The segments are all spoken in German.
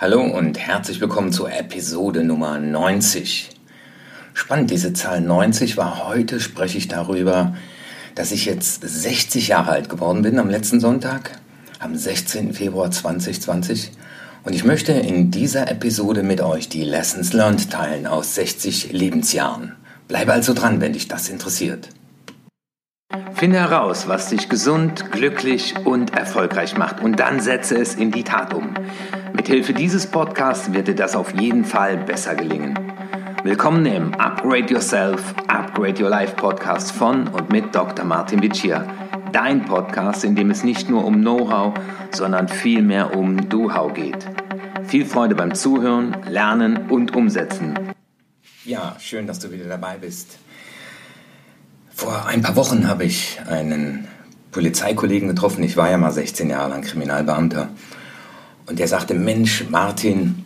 Hallo und herzlich willkommen zur Episode Nummer 90. Spannend, diese Zahl 90 war heute, spreche ich darüber, dass ich jetzt 60 Jahre alt geworden bin am letzten Sonntag, am 16. Februar 2020. Und ich möchte in dieser Episode mit euch die Lessons Learned teilen aus 60 Lebensjahren. Bleibe also dran, wenn dich das interessiert. Finde heraus, was dich gesund, glücklich und erfolgreich macht und dann setze es in die Tat um. Mithilfe dieses Podcasts wird dir das auf jeden Fall besser gelingen. Willkommen im Upgrade Yourself, Upgrade Your Life Podcast von und mit Dr. Martin Vicia. Dein Podcast, in dem es nicht nur um Know-how, sondern vielmehr um Do-How geht. Viel Freude beim Zuhören, Lernen und Umsetzen. Ja, schön, dass du wieder dabei bist. Vor ein paar Wochen habe ich einen Polizeikollegen getroffen. Ich war ja mal 16 Jahre lang Kriminalbeamter. Und der sagte, Mensch, Martin,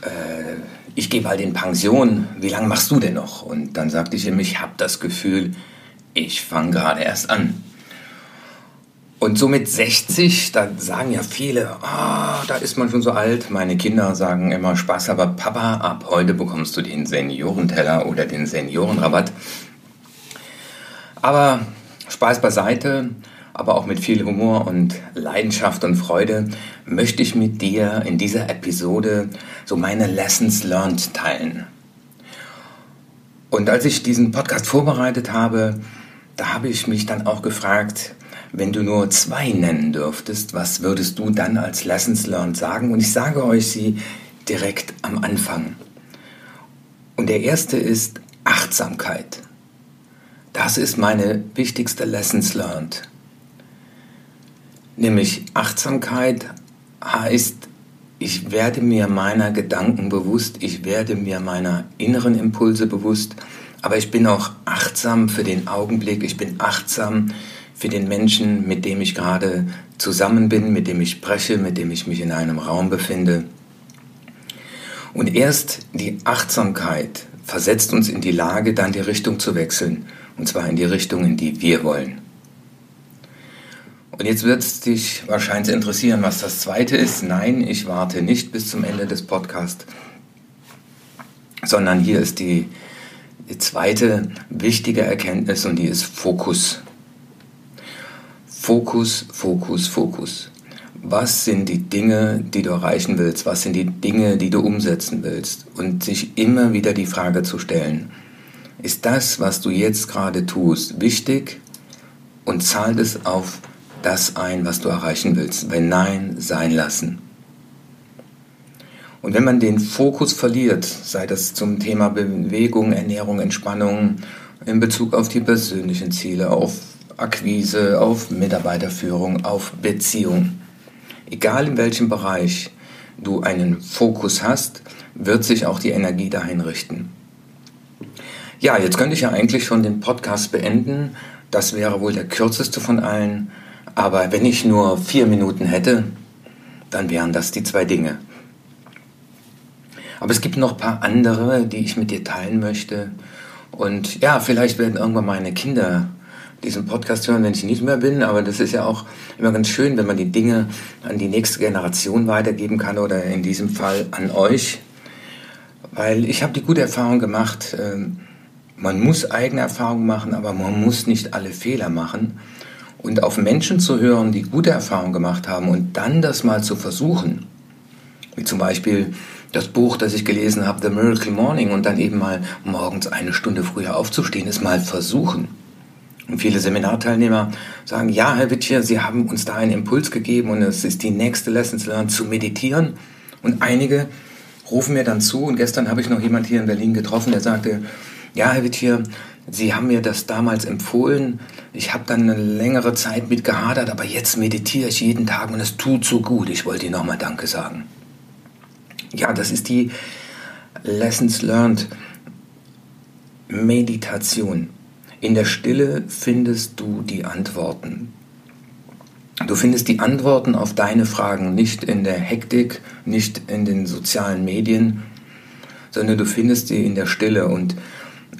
äh, ich gehe bald in Pension. Wie lange machst du denn noch? Und dann sagte ich ihm, ich habe das Gefühl, ich fange gerade erst an. Und so mit 60, da sagen ja viele, ah, da ist man schon so alt. Meine Kinder sagen immer Spaß, aber Papa, ab heute bekommst du den Seniorenteller oder den Seniorenrabatt. Aber Spaß beiseite, aber auch mit viel Humor und Leidenschaft und Freude möchte ich mit dir in dieser Episode so meine Lessons learned teilen. Und als ich diesen Podcast vorbereitet habe, da habe ich mich dann auch gefragt, wenn du nur zwei nennen dürftest, was würdest du dann als Lessons learned sagen? Und ich sage euch sie direkt am Anfang. Und der erste ist Achtsamkeit. Das ist meine wichtigste Lessons learned. Nämlich Achtsamkeit heißt, ich werde mir meiner Gedanken bewusst, ich werde mir meiner inneren Impulse bewusst, aber ich bin auch achtsam für den Augenblick, ich bin achtsam für den Menschen, mit dem ich gerade zusammen bin, mit dem ich spreche, mit dem ich mich in einem Raum befinde. Und erst die Achtsamkeit versetzt uns in die Lage, dann die Richtung zu wechseln und zwar in die Richtung, in die wir wollen. Und jetzt wird es dich wahrscheinlich interessieren, was das zweite ist. Nein, ich warte nicht bis zum Ende des Podcasts, sondern hier ist die, die zweite wichtige Erkenntnis und die ist Fokus. Fokus, Fokus, Fokus. Was sind die Dinge, die du erreichen willst? Was sind die Dinge, die du umsetzen willst? Und sich immer wieder die Frage zu stellen, ist das, was du jetzt gerade tust, wichtig und zahlt es auf das ein, was du erreichen willst? Wenn nein, sein lassen. Und wenn man den Fokus verliert, sei das zum Thema Bewegung, Ernährung, Entspannung, in Bezug auf die persönlichen Ziele, auf Akquise, auf Mitarbeiterführung, auf Beziehung, egal in welchem Bereich du einen Fokus hast, wird sich auch die Energie dahin richten. Ja, jetzt könnte ich ja eigentlich schon den Podcast beenden. Das wäre wohl der kürzeste von allen. Aber wenn ich nur vier Minuten hätte, dann wären das die zwei Dinge. Aber es gibt noch ein paar andere, die ich mit dir teilen möchte. Und ja, vielleicht werden irgendwann meine Kinder diesen Podcast hören, wenn ich nicht mehr bin. Aber das ist ja auch immer ganz schön, wenn man die Dinge an die nächste Generation weitergeben kann oder in diesem Fall an euch. Weil ich habe die gute Erfahrung gemacht, ähm, man muss eigene Erfahrungen machen, aber man muss nicht alle Fehler machen. Und auf Menschen zu hören, die gute Erfahrungen gemacht haben und dann das mal zu versuchen, wie zum Beispiel das Buch, das ich gelesen habe, The Miracle Morning, und dann eben mal morgens eine Stunde früher aufzustehen, ist mal versuchen. Und viele Seminarteilnehmer sagen, ja, Herr Wittcher, Sie haben uns da einen Impuls gegeben und es ist die nächste Lessons Learned zu meditieren. Und einige rufen mir dann zu, und gestern habe ich noch jemand hier in Berlin getroffen, der sagte, ja, Herr Wittier, Sie haben mir das damals empfohlen. Ich habe dann eine längere Zeit mit gehadert, aber jetzt meditiere ich jeden Tag und es tut so gut. Ich wollte Ihnen nochmal Danke sagen. Ja, das ist die Lessons Learned Meditation. In der Stille findest du die Antworten. Du findest die Antworten auf deine Fragen nicht in der Hektik, nicht in den sozialen Medien, sondern du findest sie in der Stille und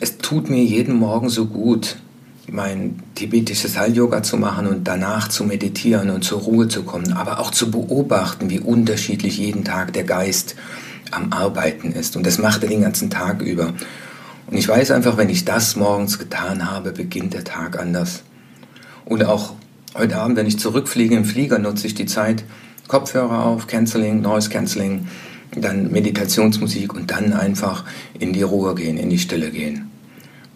es tut mir jeden Morgen so gut, mein tibetisches Heil-Yoga zu machen und danach zu meditieren und zur Ruhe zu kommen, aber auch zu beobachten, wie unterschiedlich jeden Tag der Geist am Arbeiten ist. Und das macht er den ganzen Tag über. Und ich weiß einfach, wenn ich das morgens getan habe, beginnt der Tag anders. Und auch heute Abend, wenn ich zurückfliege im Flieger, nutze ich die Zeit, Kopfhörer auf, Canceling, Noise Canceling, dann Meditationsmusik und dann einfach in die Ruhe gehen, in die Stille gehen.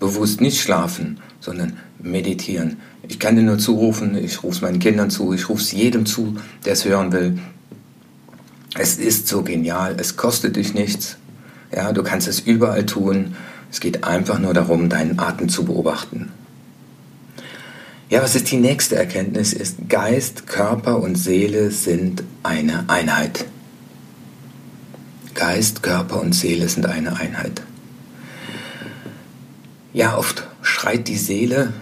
Bewusst nicht schlafen, sondern meditieren. Ich kann dir nur zurufen, ich rufe es meinen Kindern zu, ich rufe es jedem zu, der es hören will. Es ist so genial, es kostet dich nichts. Ja, du kannst es überall tun. Es geht einfach nur darum, deinen Atem zu beobachten. Ja, was ist die nächste Erkenntnis? Ist Geist, Körper und Seele sind eine Einheit. Geist, Körper und Seele sind eine Einheit. Ja, oft schreit die Seele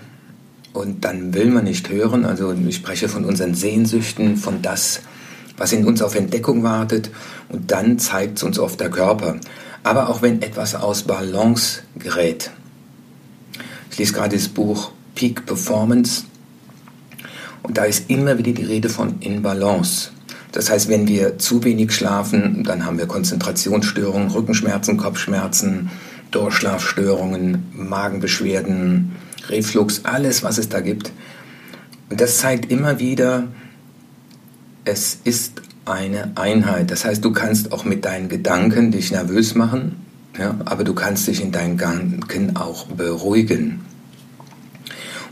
und dann will man nicht hören. Also ich spreche von unseren Sehnsüchten, von das, was in uns auf Entdeckung wartet und dann zeigt es uns oft der Körper. Aber auch wenn etwas aus Balance gerät. Ich lese gerade das Buch Peak Performance und da ist immer wieder die Rede von in Balance. Das heißt, wenn wir zu wenig schlafen, dann haben wir Konzentrationsstörungen, Rückenschmerzen, Kopfschmerzen, Durchschlafstörungen, Magenbeschwerden, Reflux, alles, was es da gibt. Und das zeigt immer wieder, es ist eine Einheit. Das heißt, du kannst auch mit deinen Gedanken dich nervös machen, ja, aber du kannst dich in deinen Gedanken auch beruhigen.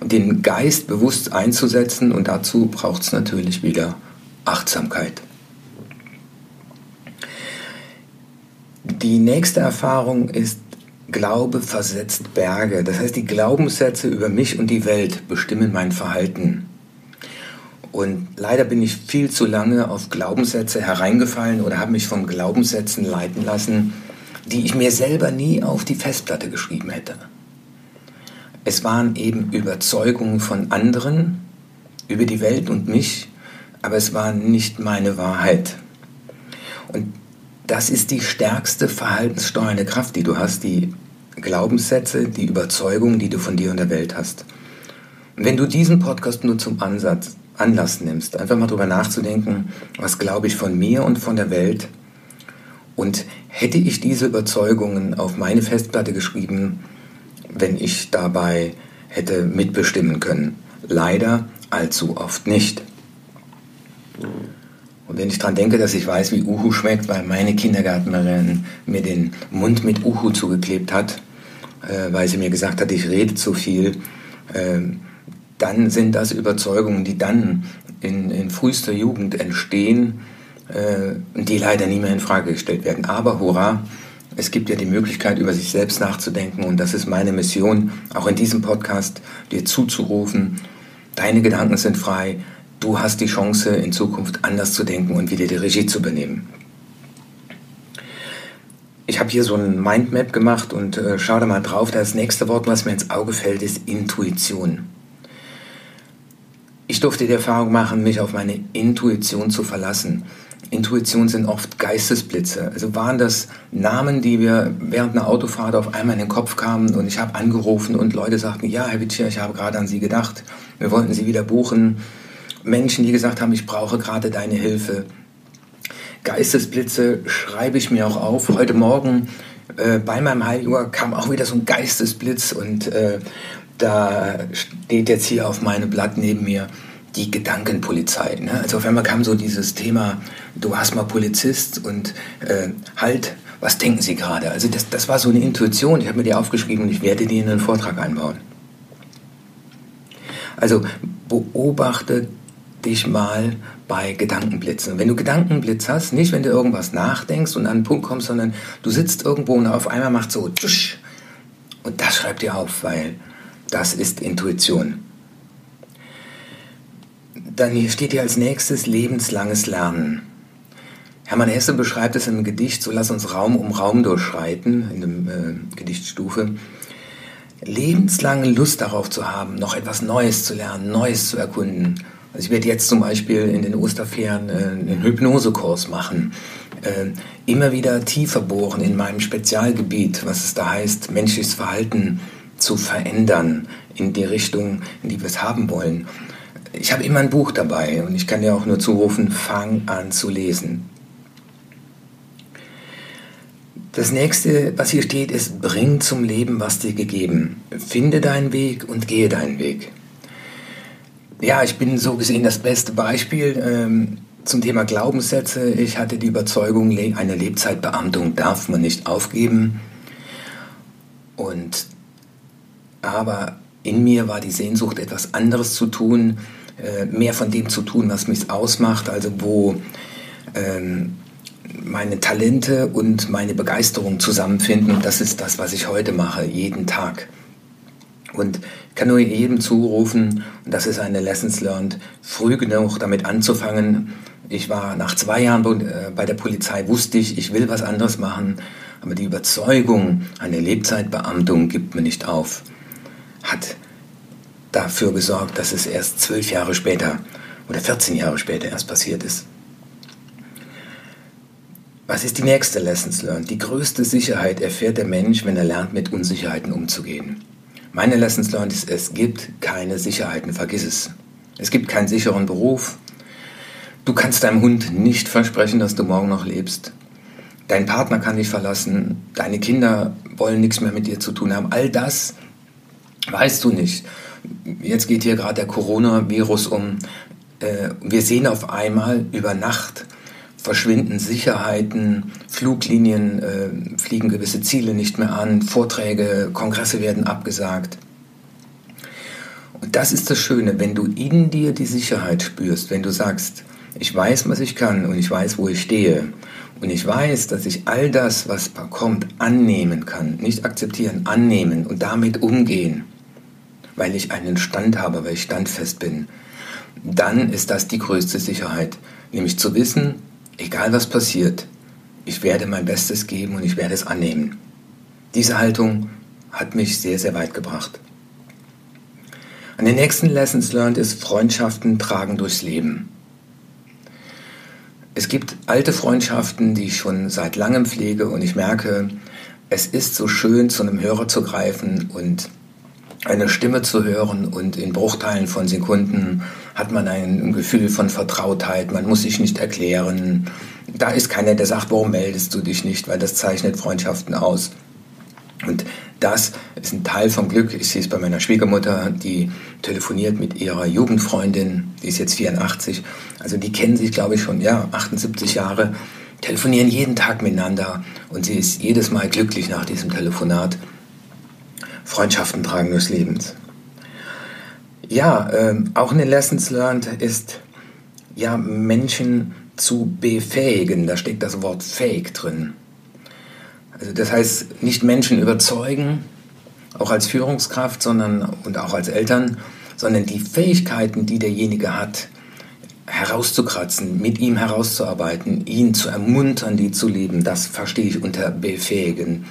Und den Geist bewusst einzusetzen und dazu braucht es natürlich wieder Achtsamkeit. Die nächste Erfahrung ist Glaube versetzt Berge. Das heißt, die Glaubenssätze über mich und die Welt bestimmen mein Verhalten. Und leider bin ich viel zu lange auf Glaubenssätze hereingefallen oder habe mich von Glaubenssätzen leiten lassen, die ich mir selber nie auf die Festplatte geschrieben hätte. Es waren eben Überzeugungen von anderen über die Welt und mich, aber es war nicht meine Wahrheit. Und das ist die stärkste verhaltenssteuernde Kraft, die du hast, die Glaubenssätze, die Überzeugungen, die du von dir und der Welt hast. Und wenn du diesen Podcast nur zum Ansatz, Anlass nimmst, einfach mal darüber nachzudenken, was glaube ich von mir und von der Welt und hätte ich diese Überzeugungen auf meine Festplatte geschrieben, wenn ich dabei hätte mitbestimmen können. Leider allzu oft nicht. Und wenn ich daran denke, dass ich weiß, wie Uhu schmeckt, weil meine Kindergärtnerin mir den Mund mit Uhu zugeklebt hat, äh, weil sie mir gesagt hat, ich rede zu viel, äh, dann sind das Überzeugungen, die dann in, in frühester Jugend entstehen äh, die leider nie mehr in Frage gestellt werden. Aber hurra, es gibt ja die Möglichkeit, über sich selbst nachzudenken und das ist meine Mission, auch in diesem Podcast dir zuzurufen, deine Gedanken sind frei, du hast die Chance, in Zukunft anders zu denken und wieder die Regie zu übernehmen. Ich habe hier so ein Mindmap gemacht und äh, schau da mal drauf. Das nächste Wort, was mir ins Auge fällt, ist Intuition. Ich durfte die Erfahrung machen, mich auf meine Intuition zu verlassen. Intuition sind oft Geistesblitze. Also waren das Namen, die wir während einer Autofahrt auf einmal in den Kopf kamen und ich habe angerufen und Leute sagten, ja, Herr Witschier, ich habe gerade an Sie gedacht. Wir wollten Sie wieder buchen. Menschen, die gesagt haben, ich brauche gerade deine Hilfe. Geistesblitze schreibe ich mir auch auf. Heute Morgen äh, bei meinem Heiliger kam auch wieder so ein Geistesblitz und äh, da steht jetzt hier auf meinem Blatt neben mir die Gedankenpolizei. Ne? Also auf einmal kam so dieses Thema, du warst mal Polizist und äh, halt, was denken Sie gerade? Also das, das war so eine Intuition, ich habe mir die aufgeschrieben und ich werde die in den Vortrag einbauen. Also beobachte dich mal bei Gedankenblitzen. wenn du Gedankenblitz hast, nicht wenn du irgendwas nachdenkst und an einen Punkt kommst, sondern du sitzt irgendwo und auf einmal macht so tsch, und das schreib dir auf, weil das ist Intuition. Dann hier steht hier als nächstes lebenslanges Lernen. Hermann Hesse beschreibt es in einem Gedicht, so lass uns Raum um Raum durchschreiten, in der äh, Gedichtstufe. Lebenslange Lust darauf zu haben, noch etwas Neues zu lernen, Neues zu erkunden also ich werde jetzt zum Beispiel in den Osterferien äh, einen Hypnosekurs machen. Äh, immer wieder tiefer bohren in meinem Spezialgebiet, was es da heißt, menschliches Verhalten zu verändern, in die Richtung, in die wir es haben wollen. Ich habe immer ein Buch dabei und ich kann dir auch nur zurufen, fang an zu lesen. Das nächste, was hier steht, ist, bring zum Leben, was dir gegeben. Finde deinen Weg und gehe deinen Weg. Ja, ich bin so gesehen das beste Beispiel ähm, zum Thema Glaubenssätze. Ich hatte die Überzeugung, eine Lebzeitbeamtung darf man nicht aufgeben. Und aber in mir war die Sehnsucht, etwas anderes zu tun, äh, mehr von dem zu tun, was mich ausmacht, also wo ähm, meine Talente und meine Begeisterung zusammenfinden. Und das ist das, was ich heute mache, jeden Tag. Und kann nur jedem zurufen, und das ist eine Lessons learned, früh genug damit anzufangen. Ich war nach zwei Jahren äh, bei der Polizei, wusste ich, ich will was anderes machen, aber die Überzeugung, eine Lebzeitbeamtung gibt mir nicht auf, hat dafür gesorgt, dass es erst zwölf Jahre später oder 14 Jahre später erst passiert ist. Was ist die nächste Lessons learned? Die größte Sicherheit erfährt der Mensch, wenn er lernt, mit Unsicherheiten umzugehen. Meine Lessons learned ist, es gibt keine Sicherheiten, vergiss es. Es gibt keinen sicheren Beruf. Du kannst deinem Hund nicht versprechen, dass du morgen noch lebst. Dein Partner kann dich verlassen. Deine Kinder wollen nichts mehr mit dir zu tun haben. All das weißt du nicht. Jetzt geht hier gerade der Coronavirus um. Äh, wir sehen auf einmal über Nacht, verschwinden Sicherheiten, Fluglinien äh, fliegen gewisse Ziele nicht mehr an, Vorträge, Kongresse werden abgesagt. Und das ist das Schöne, wenn du in dir die Sicherheit spürst, wenn du sagst, ich weiß, was ich kann und ich weiß, wo ich stehe. Und ich weiß, dass ich all das, was kommt, annehmen kann, nicht akzeptieren, annehmen und damit umgehen, weil ich einen Stand habe, weil ich standfest bin, dann ist das die größte Sicherheit, nämlich zu wissen, egal was passiert, ich werde mein Bestes geben und ich werde es annehmen. Diese Haltung hat mich sehr, sehr weit gebracht. An den nächsten Lessons learned ist, Freundschaften tragen durchs Leben. Es gibt alte Freundschaften, die ich schon seit langem pflege und ich merke, es ist so schön, zu einem Hörer zu greifen und eine Stimme zu hören und in Bruchteilen von Sekunden hat man ein Gefühl von Vertrautheit, man muss sich nicht erklären. Da ist keiner, der sagt, warum meldest du dich nicht, weil das zeichnet Freundschaften aus. Und das ist ein Teil vom Glück. Ich sehe es bei meiner Schwiegermutter, die telefoniert mit ihrer Jugendfreundin, die ist jetzt 84. Also die kennen sich, glaube ich, schon, ja, 78 Jahre, telefonieren jeden Tag miteinander und sie ist jedes Mal glücklich nach diesem Telefonat. Freundschaften tragen des Lebens. Ja, äh, auch eine Lessons learned ist, ja, Menschen zu befähigen. Da steckt das Wort fähig drin. Also das heißt, nicht Menschen überzeugen, auch als Führungskraft, sondern und auch als Eltern, sondern die Fähigkeiten, die derjenige hat, herauszukratzen, mit ihm herauszuarbeiten, ihn zu ermuntern, die zu leben, das verstehe ich unter befähigen.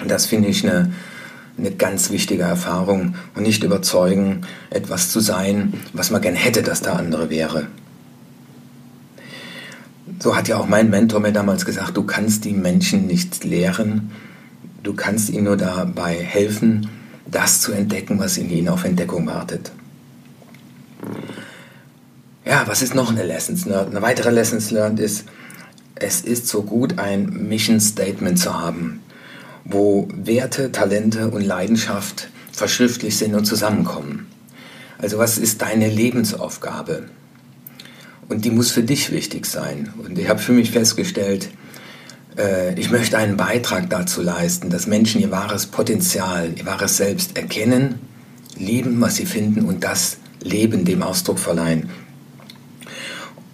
Und das finde ich eine, eine ganz wichtige Erfahrung und nicht überzeugen, etwas zu sein, was man gern hätte, dass der andere wäre. So hat ja auch mein Mentor mir damals gesagt, du kannst die Menschen nicht lehren, du kannst ihnen nur dabei helfen, das zu entdecken, was in ihnen auf Entdeckung wartet. Ja, was ist noch eine Lessons Learned? Eine weitere Lessons Learned ist, es ist so gut, ein Mission Statement zu haben wo Werte, Talente und Leidenschaft verschriftlich sind und zusammenkommen. Also was ist deine Lebensaufgabe? Und die muss für dich wichtig sein. Und ich habe für mich festgestellt, äh, ich möchte einen Beitrag dazu leisten, dass Menschen ihr wahres Potenzial, ihr wahres Selbst erkennen, leben, was sie finden und das Leben dem Ausdruck verleihen.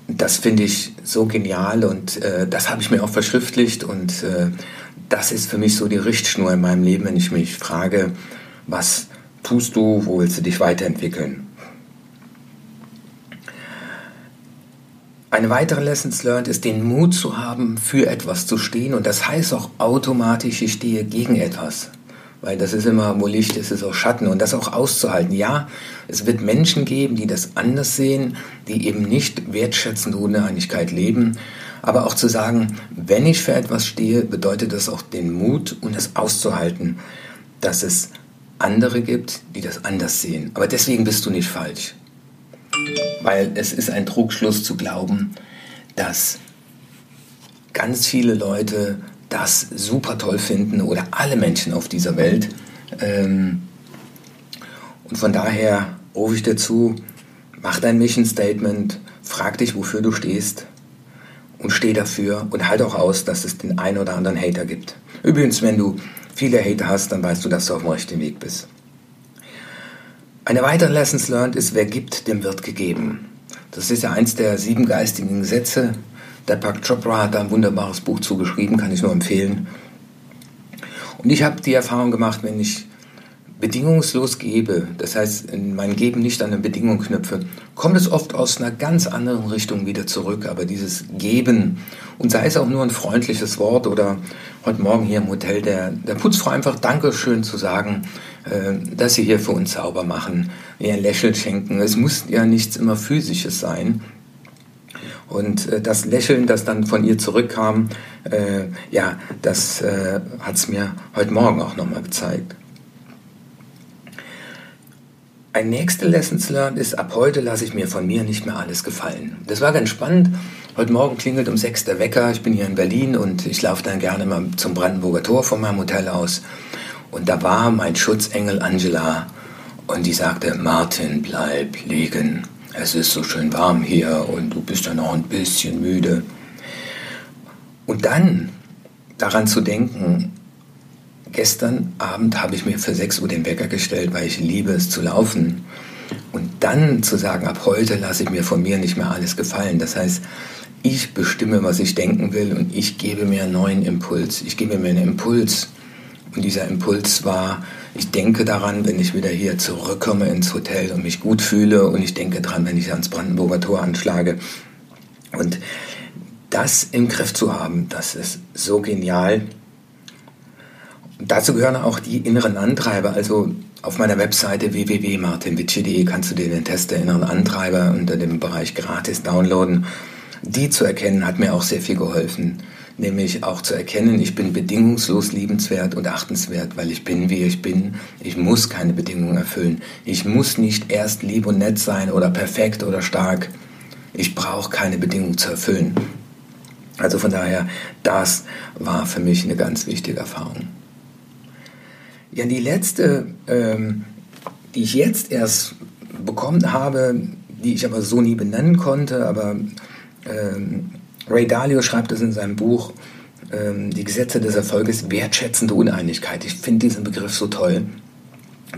Das finde ich so genial und äh, das habe ich mir auch verschriftlicht und äh, das ist für mich so die Richtschnur in meinem Leben, wenn ich mich frage, was tust du, wo willst du dich weiterentwickeln? Eine weitere Lessons learned ist, den Mut zu haben, für etwas zu stehen. Und das heißt auch automatisch, ich stehe gegen etwas. Weil das ist immer, wo Licht ist, ist auch Schatten. Und das auch auszuhalten. Ja, es wird Menschen geben, die das anders sehen, die eben nicht wertschätzend ohne Einigkeit leben. Aber auch zu sagen, wenn ich für etwas stehe, bedeutet das auch den Mut und es auszuhalten, dass es andere gibt, die das anders sehen. Aber deswegen bist du nicht falsch. Weil es ist ein Trugschluss zu glauben, dass ganz viele Leute das super toll finden oder alle Menschen auf dieser Welt. Ähm, und von daher rufe ich dazu, mach dein Mission Statement, frag dich, wofür du stehst und steh dafür und halt auch aus, dass es den einen oder anderen Hater gibt. Übrigens, wenn du viele Hater hast, dann weißt du, dass du auf dem richtigen Weg bist. Eine weitere Lessons learned ist, wer gibt, dem wird gegeben. Das ist ja eins der sieben geistigen Gesetze. Der Pak Chopra hat da ein wunderbares Buch zugeschrieben, kann ich nur empfehlen. Und ich habe die Erfahrung gemacht, wenn ich bedingungslos gebe, das heißt in mein Geben nicht an eine Bedingung knüpfe, kommt es oft aus einer ganz anderen Richtung wieder zurück. Aber dieses Geben, und sei es auch nur ein freundliches Wort oder heute Morgen hier im Hotel der, der Putzfrau einfach Dankeschön zu sagen, äh, dass sie hier für uns sauber machen, ihr ein Lächeln schenken. Es muss ja nichts immer Physisches sein. Und äh, das Lächeln, das dann von ihr zurückkam, äh, ja, das äh, hat es mir heute Morgen auch nochmal gezeigt. Ein nächster Lessons learned ist, ab heute lasse ich mir von mir nicht mehr alles gefallen. Das war ganz spannend. Heute Morgen klingelt um sechs der Wecker. Ich bin hier in Berlin und ich laufe dann gerne mal zum Brandenburger Tor von meinem Hotel aus. Und da war mein Schutzengel Angela und die sagte, Martin, bleib liegen. Es ist so schön warm hier und du bist ja noch ein bisschen müde. Und dann daran zu denken, Gestern Abend habe ich mir für 6 Uhr den Wecker gestellt, weil ich liebe es zu laufen. Und dann zu sagen, ab heute lasse ich mir von mir nicht mehr alles gefallen. Das heißt, ich bestimme, was ich denken will und ich gebe mir einen neuen Impuls. Ich gebe mir einen Impuls. Und dieser Impuls war, ich denke daran, wenn ich wieder hier zurückkomme ins Hotel und mich gut fühle. Und ich denke daran, wenn ich ans Brandenburger Tor anschlage. Und das im Griff zu haben, das ist so genial dazu gehören auch die inneren Antreiber. Also auf meiner Webseite www.martinwitsche.de kannst du dir den Test der inneren Antreiber unter dem Bereich gratis downloaden. Die zu erkennen hat mir auch sehr viel geholfen. Nämlich auch zu erkennen, ich bin bedingungslos liebenswert und achtenswert, weil ich bin, wie ich bin. Ich muss keine Bedingungen erfüllen. Ich muss nicht erst lieb und nett sein oder perfekt oder stark. Ich brauche keine Bedingungen zu erfüllen. Also von daher, das war für mich eine ganz wichtige Erfahrung. Ja, die letzte, ähm, die ich jetzt erst bekommen habe, die ich aber so nie benennen konnte, aber ähm, Ray Dalio schreibt es in seinem Buch, ähm, die Gesetze des Erfolges, wertschätzende Uneinigkeit. Ich finde diesen Begriff so toll.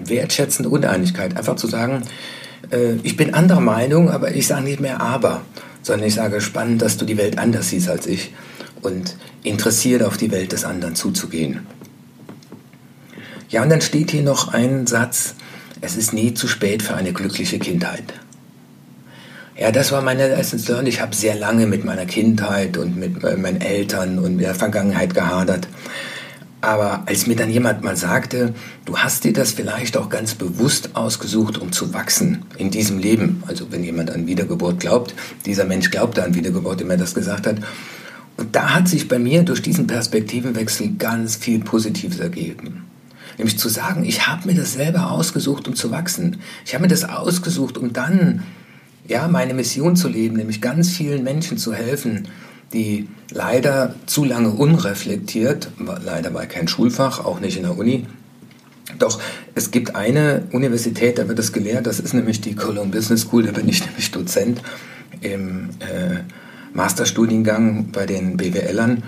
Wertschätzende Uneinigkeit, einfach zu sagen, äh, ich bin anderer Meinung, aber ich sage nicht mehr aber, sondern ich sage, spannend, dass du die Welt anders siehst als ich und interessiert auf die Welt des anderen zuzugehen. Ja, und dann steht hier noch ein Satz, es ist nie zu spät für eine glückliche Kindheit. Ja, das war meine Essence Learned. Ich habe sehr lange mit meiner Kindheit und mit äh, meinen Eltern und der Vergangenheit gehadert. Aber als mir dann jemand mal sagte, du hast dir das vielleicht auch ganz bewusst ausgesucht, um zu wachsen in diesem Leben. Also wenn jemand an Wiedergeburt glaubt, dieser Mensch glaubte an Wiedergeburt, der mir das gesagt hat. Und da hat sich bei mir durch diesen Perspektivenwechsel ganz viel Positives ergeben. Nämlich zu sagen, ich habe mir das selber ausgesucht, um zu wachsen. Ich habe mir das ausgesucht, um dann ja, meine Mission zu leben, nämlich ganz vielen Menschen zu helfen, die leider zu lange unreflektiert, leider war kein Schulfach, auch nicht in der Uni. Doch es gibt eine Universität, da wird das gelehrt, das ist nämlich die Cologne Business School, da bin ich nämlich Dozent im äh, Masterstudiengang bei den BWLern.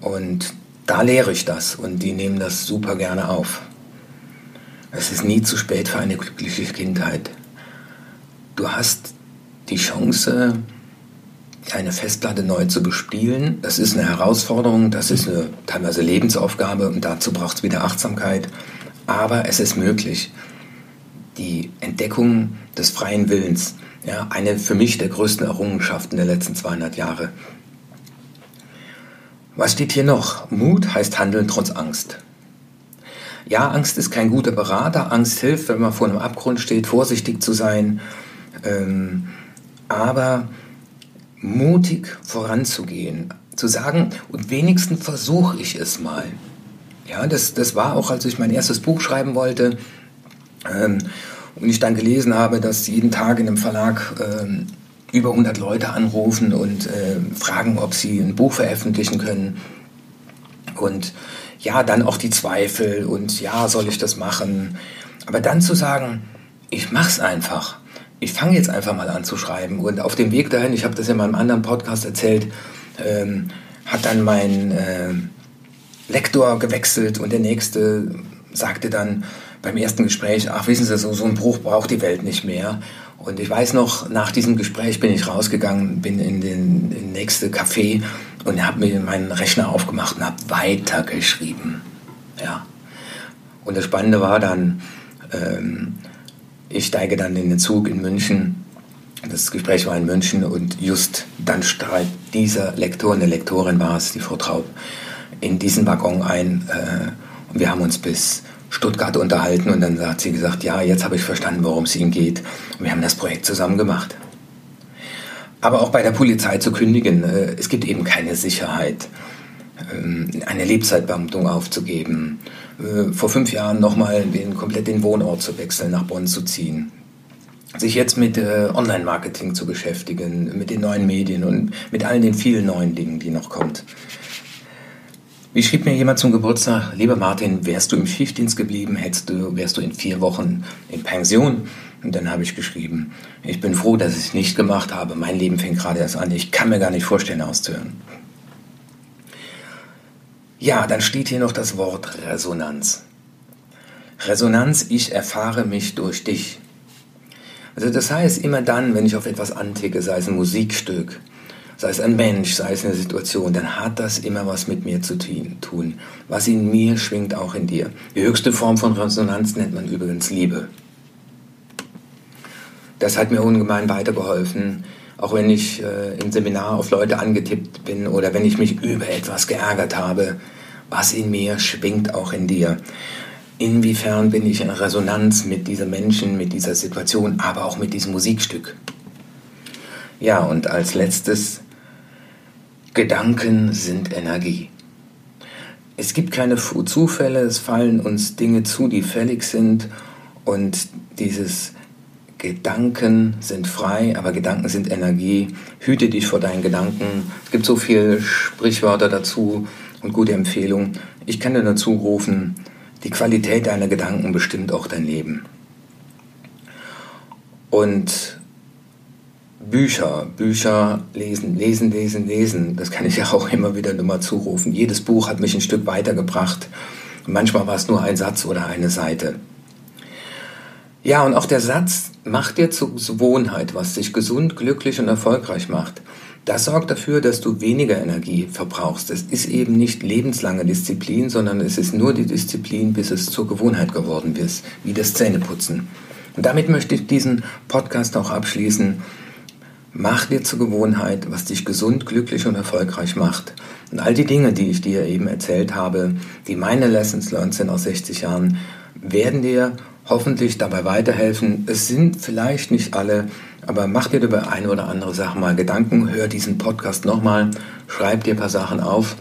Und da lehre ich das und die nehmen das super gerne auf. Es ist nie zu spät für eine glückliche Kindheit. Du hast die Chance, eine Festplatte neu zu bespielen. Das ist eine Herausforderung, das ist eine teilweise Lebensaufgabe und dazu braucht es wieder Achtsamkeit. Aber es ist möglich. Die Entdeckung des freien Willens, ja, eine für mich der größten Errungenschaften der letzten 200 Jahre. Was steht hier noch? Mut heißt Handeln trotz Angst. Ja, Angst ist kein guter Berater. Angst hilft, wenn man vor einem Abgrund steht, vorsichtig zu sein. Ähm, aber mutig voranzugehen, zu sagen, und wenigstens versuche ich es mal. Ja, das, das war auch, als ich mein erstes Buch schreiben wollte, Ähm, und ich dann gelesen habe, dass jeden Tag in einem Verlag ähm, über 100 Leute anrufen und äh, fragen, ob sie ein Buch veröffentlichen können. Und ja, dann auch die Zweifel und ja, soll ich das machen? Aber dann zu sagen, ich mach's einfach. Ich fange jetzt einfach mal an zu schreiben. Und auf dem Weg dahin, ich habe das in meinem anderen Podcast erzählt, ähm, hat dann mein äh, Lektor gewechselt und der nächste sagte dann beim ersten Gespräch, ach wissen Sie, so, so ein Bruch braucht die Welt nicht mehr. Und ich weiß noch, nach diesem Gespräch bin ich rausgegangen, bin in den, in den nächste Café und habe mir meinen Rechner aufgemacht und habe weitergeschrieben. Ja. Und das Spannende war dann, ähm, ich steige dann in den Zug in München. Das Gespräch war in München und just dann strahlt dieser Lektor, eine Lektorin war es, die Frau Traub, in diesen Waggon ein. Äh, und wir haben uns bis Stuttgart unterhalten und dann hat sie gesagt, ja, jetzt habe ich verstanden, worum es Ihnen geht. Und wir haben das Projekt zusammen gemacht. Aber auch bei der Polizei zu kündigen, äh, es gibt eben keine Sicherheit, ähm, eine Lebzeitbeamtung aufzugeben, äh, vor fünf Jahren nochmal komplett den Wohnort zu wechseln, nach Bonn zu ziehen, sich jetzt mit äh, Online-Marketing zu beschäftigen, mit den neuen Medien und mit all den vielen neuen Dingen, die noch kommt. Wie schrieb mir jemand zum Geburtstag, lieber Martin, wärst du im Schichtdienst geblieben, hättest du, wärst du in vier Wochen in Pension. Und dann habe ich geschrieben, ich bin froh, dass ich es nicht gemacht habe. Mein Leben fängt gerade erst an. Ich kann mir gar nicht vorstellen, auszuhören. Ja, dann steht hier noch das Wort Resonanz. Resonanz, ich erfahre mich durch dich. Also das heißt, immer dann, wenn ich auf etwas anticke, sei es ein Musikstück, sei es ein Mensch, sei es eine Situation, dann hat das immer was mit mir zu tun. Was in mir schwingt, auch in dir. Die höchste Form von Resonanz nennt man übrigens Liebe. Das hat mir ungemein weitergeholfen, auch wenn ich äh, im Seminar auf Leute angetippt bin oder wenn ich mich über etwas geärgert habe. Was in mir schwingt auch in dir. Inwiefern bin ich in Resonanz mit diesem Menschen, mit dieser Situation, aber auch mit diesem Musikstück? Ja, und als letztes Gedanken sind Energie. Es gibt keine Zufälle, es fallen uns Dinge zu, die fällig sind und dieses Gedanken sind frei, aber Gedanken sind Energie. Hüte dich vor deinen Gedanken. Es gibt so viele Sprichwörter dazu und gute Empfehlungen. Ich kann dir dazu rufen, die Qualität deiner Gedanken bestimmt auch dein Leben. Und Bücher, Bücher lesen, lesen, lesen, lesen. Das kann ich ja auch immer wieder nur mal zurufen. Jedes Buch hat mich ein Stück weitergebracht. Manchmal war es nur ein Satz oder eine Seite. Ja, und auch der Satz macht dir zur Gewohnheit, was dich gesund, glücklich und erfolgreich macht. Das sorgt dafür, dass du weniger Energie verbrauchst. Es ist eben nicht lebenslange Disziplin, sondern es ist nur die Disziplin, bis es zur Gewohnheit geworden ist, wie das Zähneputzen. Und damit möchte ich diesen Podcast auch abschließen. Mach dir zur Gewohnheit, was dich gesund, glücklich und erfolgreich macht. Und all die Dinge, die ich dir eben erzählt habe, die meine Lessons learned sind aus 60 Jahren, werden dir hoffentlich dabei weiterhelfen. Es sind vielleicht nicht alle, aber mach dir über eine oder andere Sache mal Gedanken, hör diesen Podcast nochmal, schreib dir ein paar Sachen auf.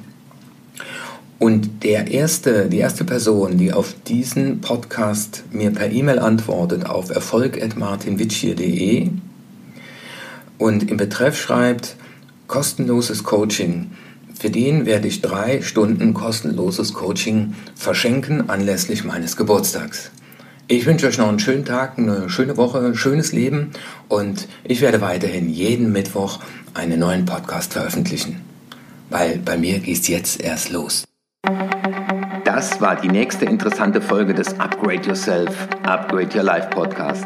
Und der erste, die erste Person, die auf diesen Podcast mir per E-Mail antwortet auf erfolg.martinwitschier.de, und im Betreff schreibt kostenloses Coaching. Für den werde ich drei Stunden kostenloses Coaching verschenken anlässlich meines Geburtstags. Ich wünsche euch noch einen schönen Tag, eine schöne Woche, ein schönes Leben und ich werde weiterhin jeden Mittwoch einen neuen Podcast veröffentlichen. Weil bei mir geht es jetzt erst los. Das war die nächste interessante Folge des Upgrade Yourself, Upgrade Your Life Podcast.